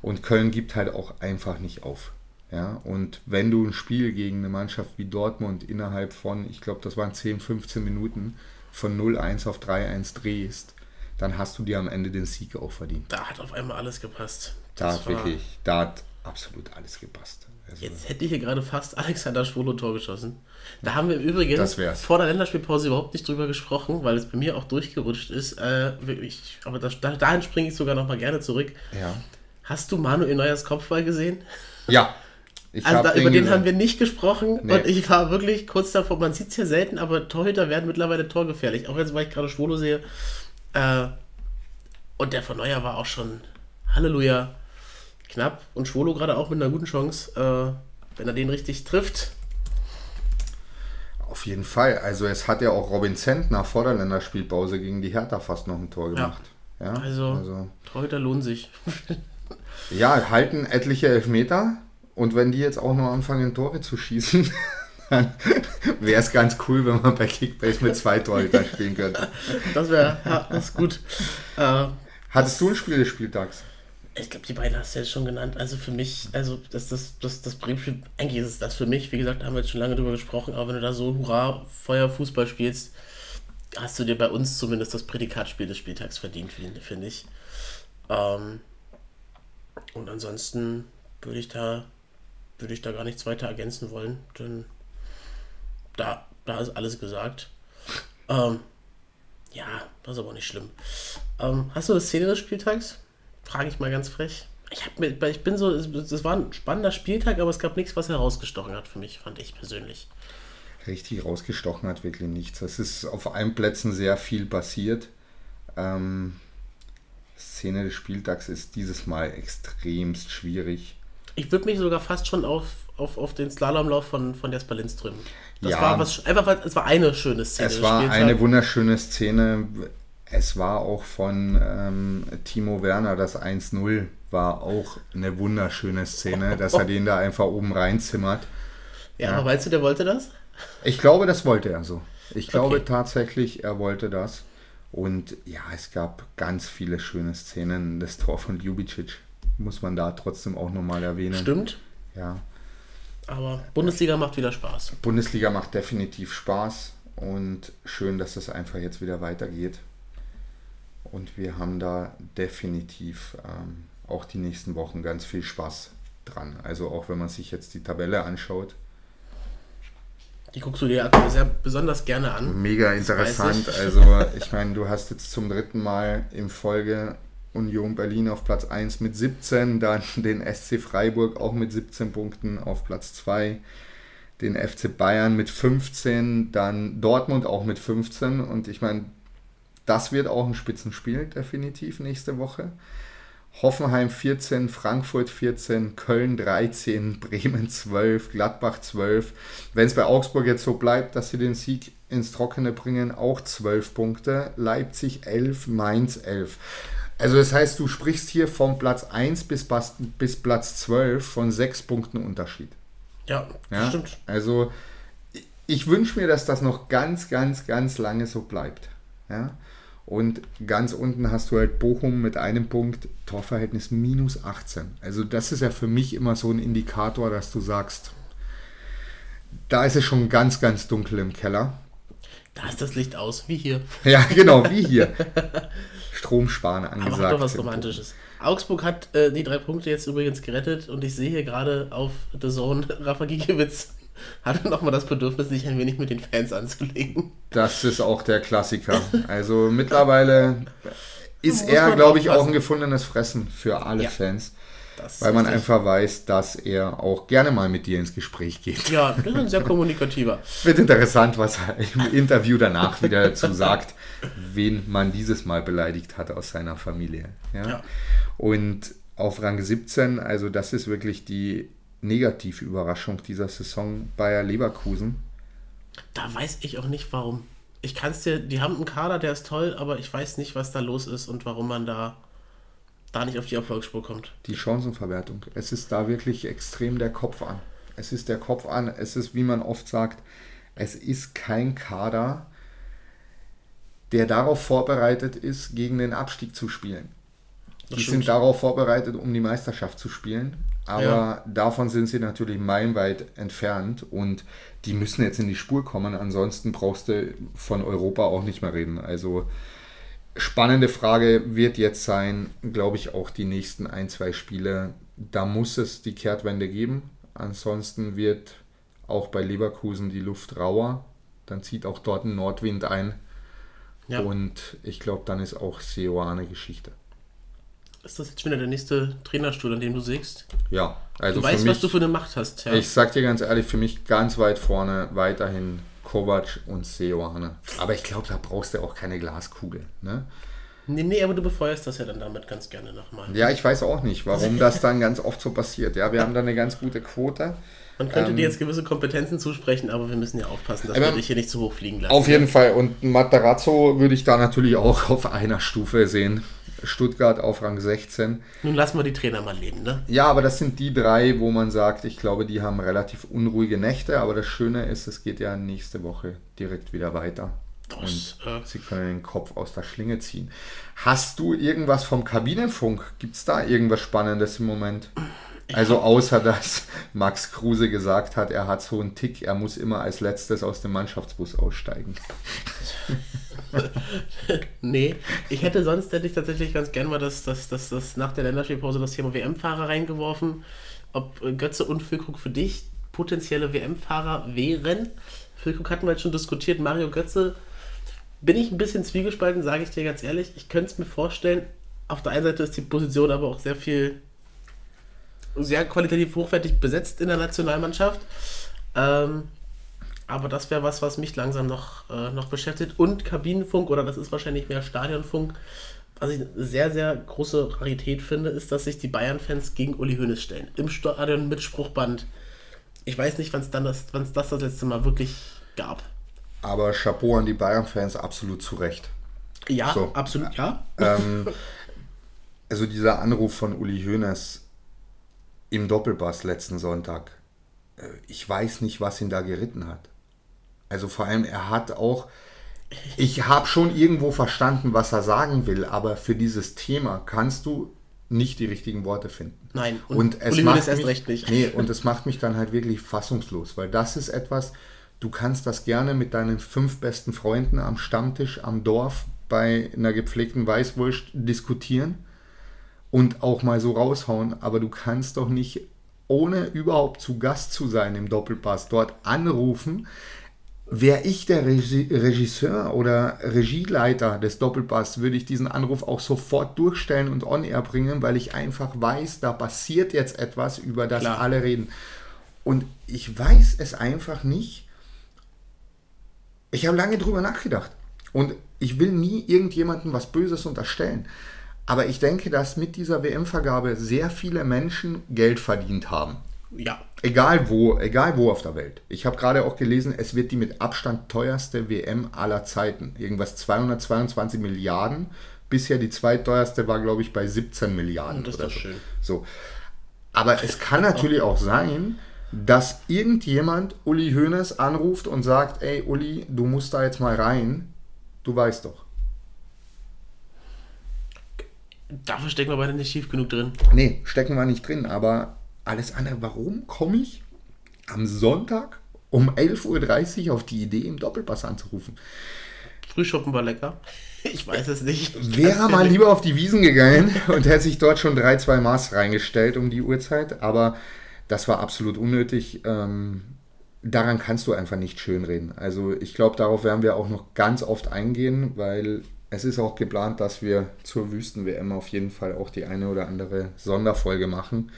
Und Köln gibt halt auch einfach nicht auf. Ja, und wenn du ein Spiel gegen eine Mannschaft wie Dortmund innerhalb von, ich glaube, das waren 10, 15 Minuten von 0-1 auf 3-1 drehst, dann hast du dir am Ende den Sieg auch verdient. Da hat auf einmal alles gepasst. Da hat wirklich, da hat absolut alles gepasst. Also Jetzt hätte ich hier gerade fast Alexander Schwolo Tor geschossen. Da haben wir übrigens vor der Länderspielpause überhaupt nicht drüber gesprochen, weil es bei mir auch durchgerutscht ist. Äh, ich, aber das, dahin springe ich sogar noch mal gerne zurück. Ja. Hast du Manuel Neuers Kopfball gesehen? Ja, ich also da, über den haben wir nicht gesprochen nee. und ich war wirklich kurz davor, man sieht es ja selten, aber Torhüter werden mittlerweile torgefährlich. Auch jetzt, weil ich gerade Schwolo sehe. Äh, und der von Neuer war auch schon Halleluja knapp und Schwolo gerade auch mit einer guten Chance, äh, wenn er den richtig trifft. Auf jeden Fall. Also es hat ja auch Robin Zentner vor der Länderspielpause gegen die Hertha fast noch ein Tor gemacht. Ja. ja also, also Torhüter lohnt sich. ja, halten etliche Elfmeter und wenn die jetzt auch noch anfangen, Tore zu schießen, dann wäre es ganz cool, wenn man bei Kickbase mit zwei Torhütern spielen könnte. Das wäre ja, das ist gut. Äh, Hattest du ein Spiel des Spieltags? Ich glaube, die beiden hast du jetzt schon genannt. Also für mich, also das, das, das, das Bremen-Spiel, eigentlich ist es das für mich. Wie gesagt, da haben wir jetzt schon lange drüber gesprochen, aber wenn du da so Hurra, Feuer, Fußball spielst, hast du dir bei uns zumindest das Prädikatspiel des Spieltags verdient, finde ich. Ähm, und ansonsten würde ich da würde ich da gar nichts weiter ergänzen wollen, denn da, da ist alles gesagt. Ähm, ja, das ist aber nicht schlimm. Ähm, hast du eine Szene des Spieltags? Frage ich mal ganz frech. Ich, hab ich bin so, es war ein spannender Spieltag, aber es gab nichts, was herausgestochen hat für mich, fand ich persönlich. Richtig rausgestochen hat wirklich nichts. Es ist auf allen Plätzen sehr viel passiert. Ähm, Szene des Spieltags ist dieses Mal extremst schwierig. Ich würde mich sogar fast schon auf, auf, auf den Slalomlauf von, von Jasper Lindström. Das ja, war was, einfach, es war eine schöne Szene. Es war eine wunderschöne Szene. Es war auch von ähm, Timo Werner das 1-0 war auch eine wunderschöne Szene, dass er den da einfach oben reinzimmert. Ja, aber meinst du, der wollte das? Ich glaube, das wollte er so. Ich glaube Okay. tatsächlich, er wollte das. Und ja, es gab ganz viele schöne Szenen. Das Tor von Ljubicic muss man da trotzdem auch nochmal erwähnen. Stimmt. Ja, Aber Bundesliga macht wieder Spaß. Bundesliga macht definitiv Spaß und schön, dass es einfach jetzt wieder weitergeht. Und wir haben da definitiv ähm, auch die nächsten Wochen ganz viel Spaß dran. Also auch wenn man sich jetzt die Tabelle anschaut. Die guckst du dir aktuell sehr besonders gerne an. Mega interessant. ich. Also ich meine, du hast jetzt zum dritten Mal in Folge Union Berlin auf Platz 1 mit 17, dann den SC Freiburg auch mit 17 Punkten auf Platz 2, den FC Bayern mit 15, dann Dortmund auch mit 15 und ich meine, das wird auch ein Spitzenspiel definitiv nächste Woche. Hoffenheim 14, Frankfurt 14, Köln 13, Bremen 12, Gladbach 12. Wenn es bei Augsburg jetzt so bleibt, dass sie den Sieg ins Trockene bringen, auch 12 Punkte. Leipzig 11, Mainz 11. Also das heißt, du sprichst hier vom Platz 1 bis, bis Platz 12 von 6 Punkten Unterschied. Ja, Ja? stimmt. Also ich- ich wünsche mir, dass das noch ganz, ganz, ganz lange so bleibt. Ja? Und ganz unten hast du halt Bochum mit einem Punkt, Torverhältnis minus 18. Also das ist ja für mich immer so ein Indikator, dass du sagst, da ist es schon ganz, ganz dunkel im Keller. Da ist das Licht aus, wie hier. Ja, genau, wie hier. Stromsparen Aber angesagt. hat doch was Romantisches. Augsburg hat äh, die drei Punkte jetzt übrigens gerettet und ich sehe hier gerade auf The Zone, Rafa Gikiewicz hatte nochmal das Bedürfnis, sich ein wenig mit den Fans anzulegen. Das ist auch der Klassiker. Also mittlerweile ist er, glaube ich, auch ein gefundenes Fressen für alle Ja. Fans. Das Weil man einfach weiß, dass er auch gerne mal mit dir ins Gespräch geht. Ja, das ist ein sehr kommunikativer. Wird interessant, was er im Interview danach wieder dazu sagt, wen man dieses Mal beleidigt hat aus seiner Familie. Ja? Ja. Und auf Rang 17, also das ist wirklich die negative Überraschung dieser Saison Bayer Leverkusen. Da weiß ich auch nicht warum. Ich kann es dir, die haben einen Kader, der ist toll, aber ich weiß nicht, was da los ist und warum man da, da nicht auf die Erfolgsspur kommt. Die Chancenverwertung. Es ist da wirklich extrem der Kopf an. Es ist der Kopf an. Es ist, wie man oft sagt, es ist kein Kader, der darauf vorbereitet ist, gegen den Abstieg zu spielen. Das die stimmt. sind darauf vorbereitet, um die Meisterschaft zu spielen. Aber Ja. davon sind sie natürlich meilenweit entfernt und die müssen jetzt in die Spur kommen. Ansonsten brauchst du von Europa auch nicht mehr reden. Also spannende Frage wird jetzt sein, glaube ich, auch die nächsten ein, zwei Spiele. Da muss es die Kehrtwende geben. Ansonsten wird auch bei Leverkusen die Luft rauer. Dann zieht auch dort ein Nordwind ein. Ja. Und ich glaube, dann ist auch Seoane Geschichte. Ist das jetzt schon wieder der nächste Trainerstuhl, an dem du sägst? Ja, also Du weißt, mich, was du für eine Macht hast. Ja. ich sag dir ganz ehrlich, für mich ganz weit vorne weiterhin Kovac und Seoane. Aber ich glaube, da brauchst du auch keine Glaskugel. Ne? Nee, nee, aber du befeuerst das ja dann damit ganz gerne nochmal. Ja, ich weiß auch nicht, warum das dann ganz oft so passiert. Ja, wir haben da eine ganz gute Quote. Man könnte Ähm, dir jetzt gewisse Kompetenzen zusprechen, aber wir müssen ja aufpassen, dass wir dich hier nicht zu hoch fliegen lassen. Auf jeden Fall. Und Matarazzo würde ich da natürlich auch auf einer Stufe sehen. Stuttgart auf Rang 16. Nun lassen wir die Trainer mal leben, ne? Ja, aber das sind die drei, wo man sagt, ich glaube, die haben relativ unruhige Nächte. Aber das Schöne ist, es geht ja nächste Woche direkt wieder weiter. Das, Und äh, sie können den Kopf aus der Schlinge ziehen. Hast du irgendwas vom Kabinenfunk? Gibt es da irgendwas Spannendes im Moment? Also außer dass Max Kruse gesagt hat, er hat so einen Tick, er muss immer als letztes aus dem Mannschaftsbus aussteigen. Nee, ich hätte sonst hätte ich tatsächlich ganz gern mal das, das, das, das nach der Länderspielpause das Thema WM-Fahrer reingeworfen. Ob äh, Götze und Füllkrug für dich potenzielle WM-Fahrer wären. Füllkrug hatten wir jetzt schon diskutiert. Mario Götze bin ich ein bisschen zwiegespalten, sage ich dir ganz ehrlich. Ich könnte es mir vorstellen. Auf der einen Seite ist die Position aber auch sehr viel, sehr qualitativ hochwertig besetzt in der Nationalmannschaft. Ähm, aber das wäre was, was mich langsam noch, äh, noch beschäftigt. Und Kabinenfunk, oder das ist wahrscheinlich mehr Stadionfunk, was ich eine sehr, sehr große Rarität finde, ist, dass sich die Bayern-Fans gegen Uli Hoeneß stellen. Im Stadion mit Spruchband. Ich weiß nicht, wann es das, wann's das das letzte Mal wirklich gab. Aber Chapeau an die Bayern-Fans, absolut zu Recht. Ja, So. absolut, ja. Ähm, also dieser Anruf von Uli Hoeneß im Doppelpass letzten Sonntag, äh, ich weiß nicht, was ihn da geritten hat. Also vor allem, er hat auch, ich habe schon irgendwo verstanden, was er sagen will, aber für dieses Thema kannst du nicht die richtigen Worte finden. Nein, und, und es Uli macht mich, nicht. Nee, und es macht mich dann halt wirklich fassungslos, weil das ist etwas, du kannst das gerne mit deinen fünf besten Freunden am Stammtisch am Dorf bei einer gepflegten Weißwurst diskutieren und auch mal so raushauen, aber du kannst doch nicht ohne überhaupt zu Gast zu sein im Doppelpass dort anrufen. Wäre ich der Regi Regisseur oder Regieleiter des Doppelpass, würde ich diesen Anruf auch sofort durchstellen und on air bringen, weil ich einfach weiß, da passiert jetzt etwas, über das Klar. alle reden. Und ich weiß es einfach nicht. Ich habe lange drüber nachgedacht. Und ich will nie irgendjemandem was Böses unterstellen. Aber ich denke, dass mit dieser WM-Vergabe sehr viele Menschen Geld verdient haben. Ja, Egal wo, egal wo auf der Welt. Ich habe gerade auch gelesen, es wird die mit Abstand teuerste WM aller Zeiten. Irgendwas 222 Milliarden. Bisher die zweiteuerste war, glaube ich, bei 17 Milliarden. Das ist oder doch so. schön. So. Aber es kann natürlich auch sein, dass irgendjemand Uli Hoeneß anruft und sagt, ey Uli, du musst da jetzt mal rein. Du weißt doch. dafür stecken wir beide nicht tief genug drin. Nee, stecken wir nicht drin, aber alles andere, warum komme ich am Sonntag um 11.30 Uhr auf die Idee, im Doppelpass anzurufen? Frühschoppen war lecker. Ich weiß es nicht. Ich Wäre mal lieber auf die Wiesen gegangen und hätte sich dort schon drei, zwei Maß reingestellt um die Uhrzeit, aber das war absolut unnötig. Ähm, daran kannst du einfach nicht schönreden. Also ich glaube, darauf werden wir auch noch ganz oft eingehen, weil es ist auch geplant, dass wir zur Wüsten-WM auf jeden Fall auch die eine oder andere Sonderfolge machen.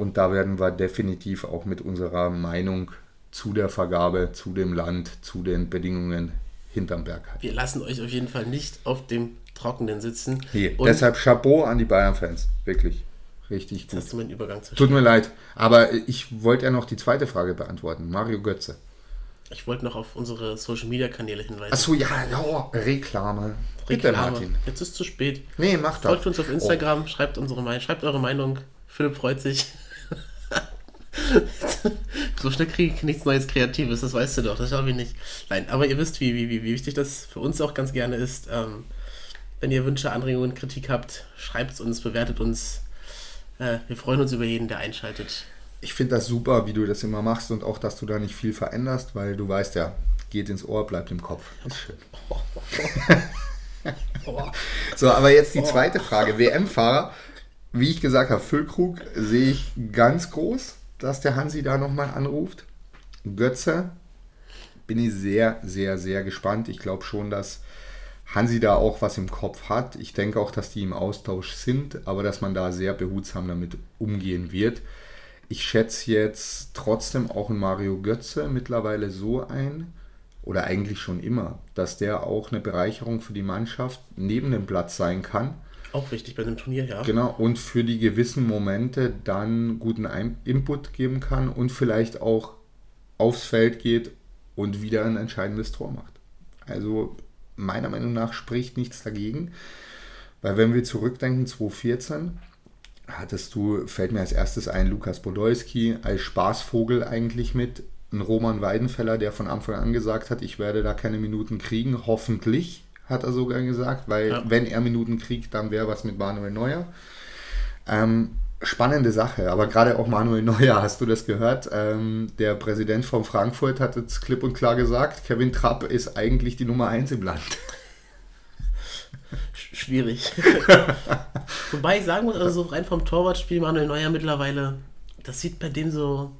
Und da werden wir definitiv auch mit unserer Meinung zu der Vergabe, zu dem Land, zu den Bedingungen hinterm Berg halten. Wir lassen euch auf jeden Fall nicht auf dem Trockenen sitzen. Nee, Und deshalb Chapeau an die Bayern-Fans. Wirklich. Richtig gut. hast du meinen Übergang zu Tut mir leid, aber ich wollte ja noch die zweite Frage beantworten. Mario Götze. Ich wollte noch auf unsere Social Media Kanäle hinweisen. Achso, ja, ja, Reklame. Bitte. Martin. Jetzt ist zu spät. Nee, mach das. Folgt uns auf Instagram, schreibt unsere Meinung, schreibt eure Meinung. Philipp freut sich. So schnell kriege ich nichts Neues Kreatives, das weißt du doch, das schaffe ich nicht. Nein, aber ihr wisst, wie, wie, wie, wichtig das für uns auch ganz gerne ist. Ähm, wenn ihr Wünsche, Anregungen, Kritik habt, schreibt es uns, bewertet uns. Äh, wir freuen uns über jeden, der einschaltet. Ich finde das super, wie du das immer machst und auch, dass du da nicht viel veränderst, weil du weißt ja, geht ins Ohr, bleibt im Kopf. Ist schön. So, aber jetzt die zweite Frage. WM-Fahrer, wie ich gesagt habe, Füllkrug sehe ich ganz groß, dass der Hansi da nochmal anruft. Götze bin ich sehr, sehr, sehr gespannt. Ich glaube schon, dass Hansi da auch was im Kopf hat. Ich denke auch, dass die im Austausch sind, aber dass man da sehr behutsam damit umgehen wird. Ich schätze jetzt trotzdem auch einen Mario Götze mittlerweile so ein, oder eigentlich schon immer, dass der auch eine Bereicherung für die Mannschaft neben dem Platz sein kann. Auch wichtig bei einem Turnier, ja. Genau, und für die gewissen Momente dann guten Ein Input geben kann und vielleicht auch aufs Feld geht und wieder ein entscheidendes Tor macht. Also meiner Meinung nach spricht nichts dagegen, weil wenn wir zurückdenken, 2014 hattest du, fällt mir als erstes ein, Lukas Podolski als Spaßvogel eigentlich mit, ein Roman Weidenfeller, der von Anfang an gesagt hat, ich werde da keine Minuten kriegen, hoffentlich, hat er sogar gesagt, weil Ja. wenn er Minuten kriegt, dann wäre was mit Manuel Neuer. Ähm, spannende Sache, aber gerade auch Manuel Neuer, hast du das gehört? Ähm, der Präsident von Frankfurt hat jetzt klipp und klar gesagt, Kevin Trapp ist eigentlich die Nummer 1 im Land. Sch- Schwierig. Wobei ich sagen muss, also so rein vom Torwartspiel Manuel Neuer mittlerweile, das sieht bei dem so,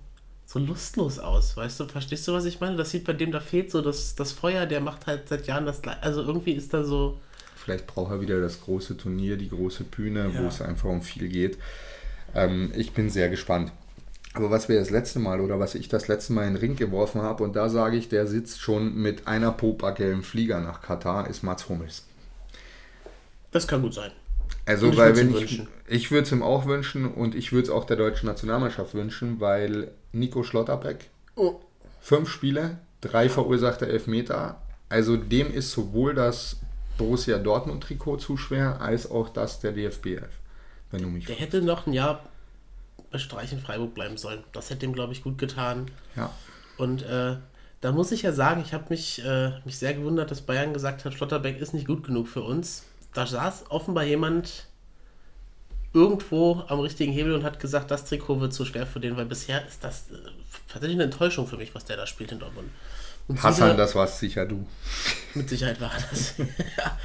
so lustlos aus, weißt du? Verstehst du, was ich meine? Das sieht bei dem, da fehlt so das, das Feuer, der macht halt seit Jahren das gleiche. Also irgendwie ist da so. Vielleicht braucht er wieder das große Turnier, die große Bühne, wo Ja. es einfach um viel geht. Ähm, ich bin sehr gespannt. Aber was wir das letzte Mal oder was ich das letzte Mal in den Ring geworfen habe, und da sage ich, der sitzt schon mit einer Popacke im Flieger nach Katar, ist Mats Hummels. Das kann gut sein. Also, Und ich weil wenn ich, ich würde es ihm auch wünschen und ich würde es auch der deutschen Nationalmannschaft wünschen, weil Nico Schlotterbeck, Oh. fünf Spiele, drei verursachte Elfmeter. Also dem ist sowohl das Borussia Dortmund Trikot zu schwer, als auch das der DFB 11. Wenn du mich Der fragst. hätte noch ein Jahr bei Streich in Freiburg bleiben sollen. Das hätte ihm, glaube ich, gut getan. Ja. Und äh, da muss ich ja sagen, ich habe mich, äh, mich sehr gewundert, dass Bayern gesagt hat, Schlotterbeck ist nicht gut genug für uns. Da saß offenbar jemand irgendwo am richtigen Hebel und hat gesagt, das Trikot wird zu schwer für den, weil bisher ist das äh, tatsächlich eine Enttäuschung für mich, was der da spielt in Dortmund. Und Hassan, das warst sicher du. Mit Sicherheit war das. ja,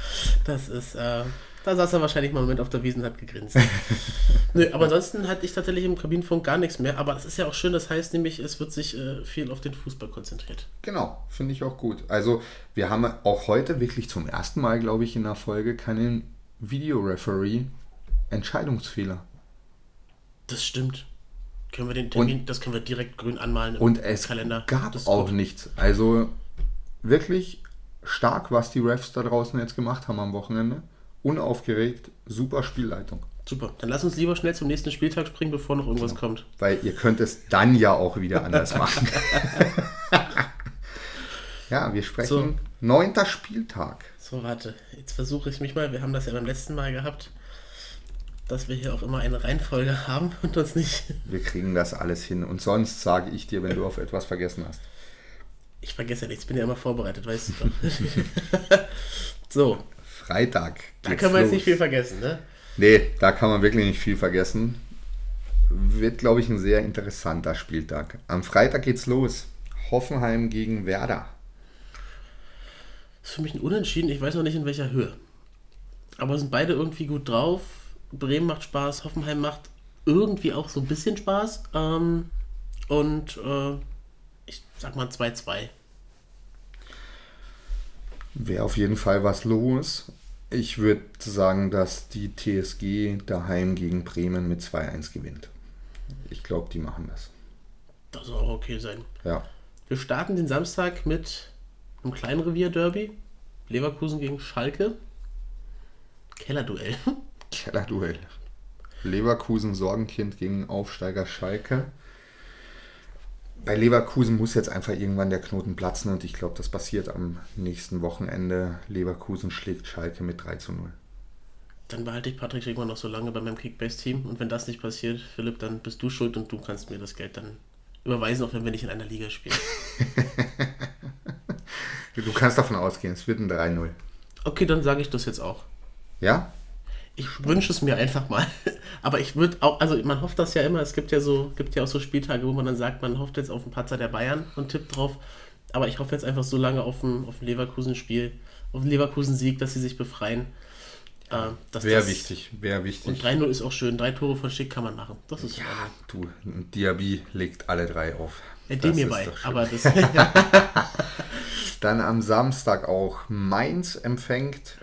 das ist, äh, da saß er wahrscheinlich mal einen Moment auf der Wiese und hat gegrinst. Nö, aber ansonsten hatte ich tatsächlich im Kabinenfunk gar nichts mehr. Aber das ist ja auch schön, das heißt nämlich, es wird sich äh, viel auf den Fußball konzentriert. Genau, finde ich auch gut. Also, wir haben auch heute wirklich zum ersten Mal, glaube ich, in der Folge keinen Videoreferee Entscheidungsfehler. Das stimmt. Können wir den Termin, und, das können wir direkt grün anmalen im und es Kalender. gab auch gut. nichts. Also wirklich stark, was die Refs da draußen jetzt gemacht haben am Wochenende. Unaufgeregt, super Spielleitung. Super, dann lass uns lieber schnell zum nächsten Spieltag springen, bevor noch irgendwas genau. kommt. Weil ihr könnt es dann ja auch wieder anders machen. ja, wir sprechen so. neunter Spieltag. So, warte, jetzt versuche ich mich mal, wir haben das ja beim letzten Mal gehabt dass wir hier auch immer eine Reihenfolge haben und uns nicht. Wir kriegen das alles hin. Und sonst sage ich dir, wenn du auf etwas vergessen hast. Ich vergesse ja nichts, bin ja immer vorbereitet, weißt du doch. so. Freitag. Da kann man los. jetzt nicht viel vergessen, ne? Nee, da kann man wirklich nicht viel vergessen. Wird, glaube ich, ein sehr interessanter Spieltag. Am Freitag geht's los. Hoffenheim gegen Werder. Das ist für mich ein Unentschieden, ich weiß noch nicht in welcher Höhe. Aber sind beide irgendwie gut drauf. Bremen macht Spaß, Hoffenheim macht irgendwie auch so ein bisschen Spaß. Ähm, und äh, ich sag mal 2-2. Wäre auf jeden Fall was los. Ich würde sagen, dass die TSG daheim gegen Bremen mit 2-1 gewinnt. Ich glaube, die machen das. Das soll auch okay sein. Ja. Wir starten den Samstag mit einem kleinen Revier-Derby. Leverkusen gegen Schalke. Kellerduell. Kellerduell. Leverkusen Sorgenkind gegen Aufsteiger Schalke. Bei Leverkusen muss jetzt einfach irgendwann der Knoten platzen und ich glaube, das passiert am nächsten Wochenende. Leverkusen schlägt Schalke mit 3 zu 0. Dann behalte ich Patrick Regmann noch so lange bei meinem Kickbase-Team und wenn das nicht passiert, Philipp, dann bist du schuld und du kannst mir das Geld dann überweisen, auch wenn wir nicht in einer Liga spielen. du kannst davon ausgehen, es wird ein 3-0. Okay, dann sage ich das jetzt auch. Ja? Ich wünsche es mir einfach mal. Aber ich würde auch, also man hofft das ja immer, es gibt ja so, gibt ja auch so Spieltage, wo man dann sagt, man hofft jetzt auf einen Patzer der Bayern und tippt drauf. Aber ich hoffe jetzt einfach so lange auf ein, auf ein Leverkusen-Spiel, auf einen Leverkusen-Sieg, dass sie sich befreien. Äh, wäre wichtig, wäre wichtig. Und 3-0 ist auch schön. Drei Tore von Schick kann man machen. Das ist ja, du, Diaby legt alle drei auf. Er dem mir bei, aber das. Dann am Samstag auch Mainz empfängt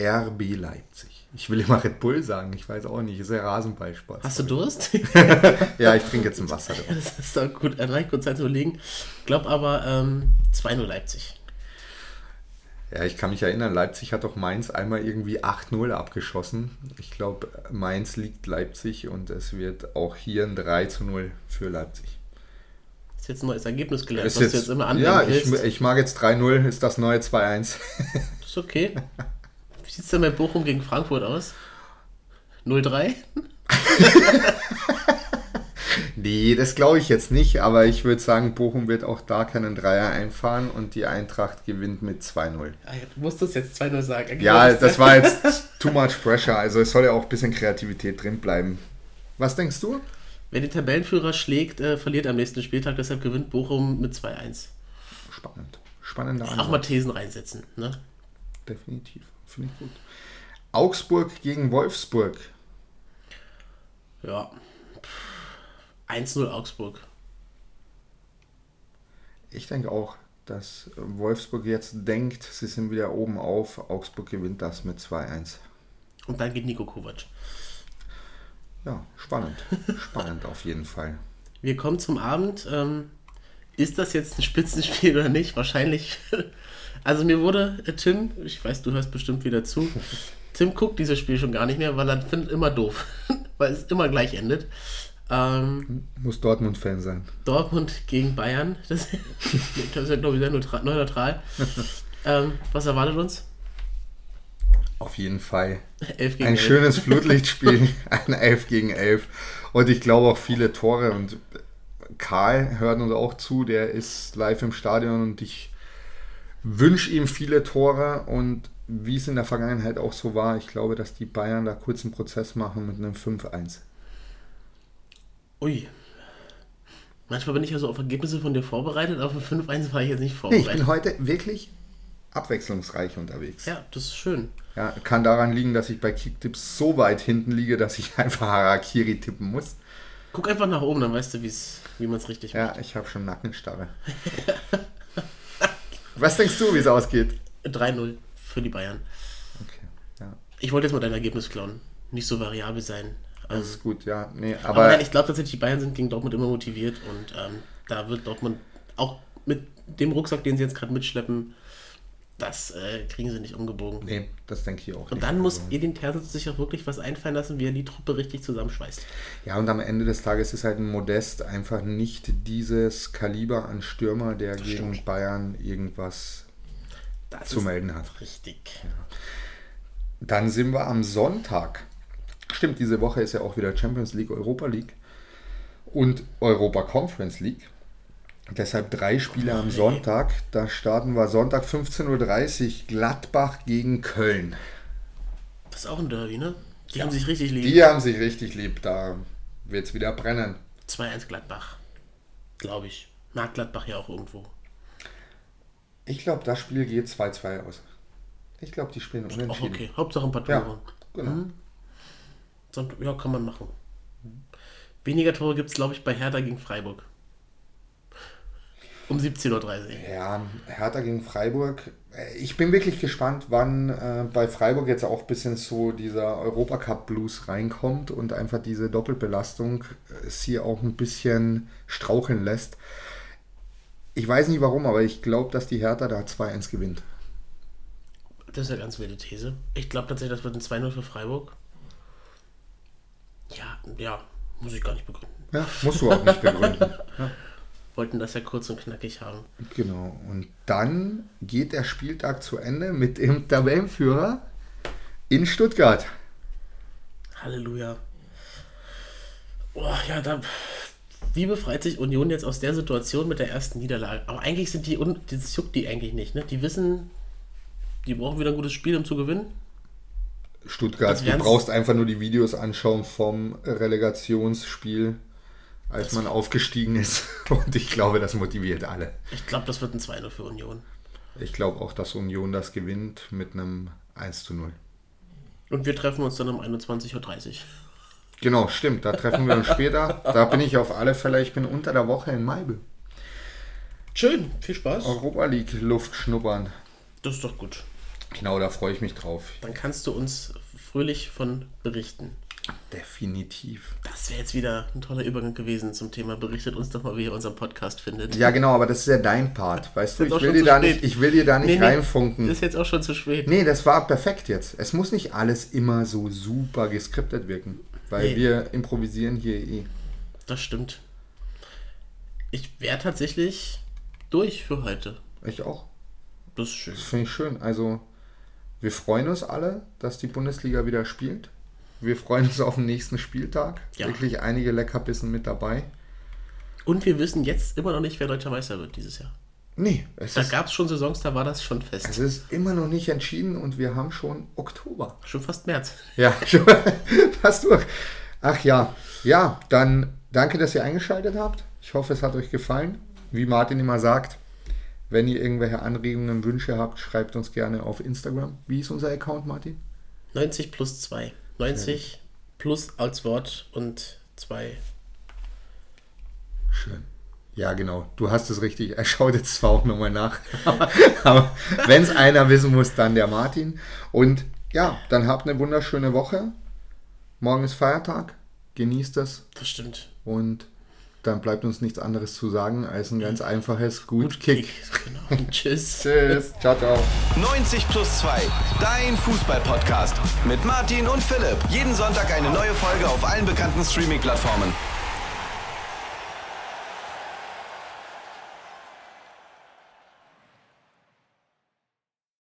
RB Leipzig. Ich will immer Red Bull sagen, ich weiß auch nicht. Ist ja Rasenballsport. Hast du Durst? ja, ich trinke jetzt ein Wasser. Ja, das ist doch gut. Reicht kurz Zeit zu überlegen. Ich glaube aber ähm, 2-0 Leipzig. Ja, ich kann mich erinnern, Leipzig hat doch Mainz einmal irgendwie 8-0 abgeschossen. Ich glaube, Mainz liegt Leipzig und es wird auch hier ein 3 0 für Leipzig. Das ist jetzt ein neues Ergebnis gelernt, was jetzt, du jetzt immer Ja, ich, ich, mag jetzt 3-0, ist das neue 2-1. ist okay. Wie sieht es denn bei Bochum gegen Frankfurt aus? 0-3? nee, das glaube ich jetzt nicht, aber ich würde sagen, Bochum wird auch da keinen Dreier einfahren und die Eintracht gewinnt mit 2-0. Ah, du musst das jetzt 2-0 sagen. Ja, das war jetzt too much pressure, also es soll ja auch ein bisschen Kreativität drin bleiben. Was denkst du? Wer den Tabellenführer schlägt, äh, verliert am nächsten Spieltag, deshalb gewinnt Bochum mit 2-1. Spannend. Spannende Antwort. Auch mal Thesen reinsetzen, ne? Definitiv. Finde ich gut. Augsburg gegen Wolfsburg. Ja. 1-0 Augsburg. Ich denke auch, dass Wolfsburg jetzt denkt, sie sind wieder oben auf. Augsburg gewinnt das mit 2-1. Und dann geht Nico Kovac. Ja, spannend. spannend auf jeden Fall. Wir kommen zum Abend. Ähm, ist das jetzt ein Spitzenspiel oder nicht? Wahrscheinlich also mir wurde äh, Tim, ich weiß, du hörst bestimmt wieder zu, Tim guckt dieses Spiel schon gar nicht mehr, weil er findet immer doof, weil es immer gleich endet. Ähm, Muss Dortmund-Fan sein. Dortmund gegen Bayern, das, das ist ja glaube ich sehr neutral. neutral. ähm, was erwartet uns? Auf jeden Fall. ein 11. schönes Flutlichtspiel, ein 11 gegen 11. Und ich glaube auch viele Tore und Karl hört uns auch zu, der ist live im Stadion und ich wünsche ihm viele Tore und wie es in der Vergangenheit auch so war, ich glaube, dass die Bayern da kurz einen Prozess machen mit einem 5-1. Ui. Manchmal bin ich ja so auf Ergebnisse von dir vorbereitet, aber für 5-1 war ich jetzt nicht Nee, vorbereitet. ich bin heute wirklich abwechslungsreich unterwegs. ja, das ist schön. Ja, kann daran liegen, dass ich bei Kicktips so weit hinten liege, dass ich einfach Harakiri tippen muss. Guck einfach nach oben, dann weißt du, wie's, wie man es richtig macht. Ja, ich habe schon Nackenstarre. Was denkst du, wie es ausgeht? 3-0 für die Bayern. Okay, ja, Ich wollte jetzt mal dein Ergebnis klauen. Nicht so variabel sein. das Also, ist gut, ja. Nee, aber, aber, nein, ich glaube tatsächlich, die Bayern sind gegen Dortmund immer motiviert und ähm, da wird Dortmund auch mit dem Rucksack, den sie jetzt gerade mitschleppen, das äh, kriegen sie nicht umgebogen. nee, das denke ich auch. Und dann muss Edin Terzic sich auch wirklich was einfallen lassen, wie er die Truppe richtig zusammenschweißt. Ja, und am Ende des Tages ist halt ein Modest einfach nicht dieses Kaliber an Stürmer, der gegen stimmt. Bayern irgendwas Das zu melden hat. richtig. Dann sind wir am Sonntag. Stimmt, diese Woche ist ja auch wieder Champions League, Europa League und Europa Conference League. Deshalb drei Spiele am Sonntag. Da starten wir Sonntag 15.30 Uhr Gladbach gegen Köln. Das ist auch ein Derby, ne? Die haben sich richtig lieb. Die haben sich richtig lieb. Da wird es wieder brennen. 2-1 Gladbach. Glaube ich. Mag Gladbach ja auch irgendwo. Ich glaube, das Spiel geht 2-2 aus. Ich glaube, die spielen Auch unentschieden. okay. Hauptsache ein paar Tore. Ja, genau. Sonst- Ja, kann man machen. Weniger Tore gibt es, glaube ich, bei Hertha gegen Freiburg. Um 17.30 Uhr. Ja, Hertha gegen Freiburg. Ich bin wirklich gespannt, wann äh, bei Freiburg jetzt auch ein bisschen so dieser Europacup-Blues reinkommt und einfach diese Doppelbelastung äh, sie auch ein bisschen straucheln lässt. Ich weiß nicht warum, aber ich glaube, dass die Hertha da 2-1 gewinnt. Das ist eine ganz wilde These. Ich glaube tatsächlich, das wird ein 2-0 für Freiburg. Ja, ja, muss ich gar nicht begründen. Ja, musst du auch nicht begründen. Wollten das ja kurz und knackig haben. Genau. Und dann geht der Spieltag zu Ende mit dem Tabellenführer in Stuttgart. Halleluja. Oh, ja, da. Wie befreit sich Union jetzt aus der Situation mit der ersten Niederlage? Aber eigentlich sind die, das juckt die eigentlich nicht, ne? Die wissen, die brauchen wieder ein gutes Spiel, um zu gewinnen. Stuttgart, du brauchst einfach nur die Videos anschauen vom Relegationsspiel, als man aufgestiegen ist. Und ich glaube, das motiviert alle. Ich glaube, das wird ein 2-0 für Union. Ich glaube auch, dass Union das gewinnt mit einem 1 zu 0. Und wir treffen uns dann um 21.30 Uhr. Genau, stimmt. Da treffen wir uns später. Da bin ich auf alle Fälle. Ich bin unter der Woche in Maibel. Schön, viel Spaß. Europa League Luft schnuppern. Das ist doch gut. Genau, da freue ich mich drauf. Dann kannst du uns fröhlich von berichten. Definitiv. Das wäre jetzt wieder ein toller Übergang gewesen zum Thema. Berichtet uns doch mal, wie ihr unseren Podcast findet. Ja, genau, aber das ist ja dein Part. Weißt du, ich will, dir da spät. nicht, ich will dir da nicht Nee, nee. reinfunken. Ist jetzt auch schon zu spät. Nee, das war perfekt jetzt. Es muss nicht alles immer so super geskriptet wirken. Weil Nee. wir improvisieren hier eh. Das stimmt. Ich wäre tatsächlich durch für heute. Ich auch. Das ist schön. Das finde ich schön. Also, wir freuen uns alle, dass die Bundesliga wieder spielt. Wir freuen uns auf den nächsten Spieltag. Ja. Wirklich einige Leckerbissen mit dabei. Und wir wissen jetzt immer noch nicht, wer deutscher Meister wird dieses Jahr. Nee, es Da gab es schon Saisons, da war das schon es fest. ist immer noch nicht entschieden und wir haben schon Oktober. Schon fast März. Ja, schon fast durch. Ach ja, ja, dann danke, dass ihr eingeschaltet habt. Ich hoffe, es hat euch gefallen. Wie Martin immer sagt, wenn ihr irgendwelche Anregungen, Wünsche habt, schreibt uns gerne auf Instagram. Wie ist unser Account, Martin? 90 plus 2. 90 plus als Wort und 2. Schön. Ja, genau. Du hast es richtig. Er schaut jetzt zwar auch nochmal nach. Aber, aber wenn es einer wissen muss, dann der Martin. Und ja, dann habt eine wunderschöne Woche. Morgen ist Feiertag. Genießt es. Das stimmt. Und dann bleibt uns nichts anderes zu sagen als ein ganz einfaches Gut Kick. Genau. Tschüss. Tschüss. Ciao, ciao. 90 plus 2, dein Fußball-Podcast mit Martin und Philipp. Jeden Sonntag eine neue Folge auf allen bekannten Streaming-Plattformen.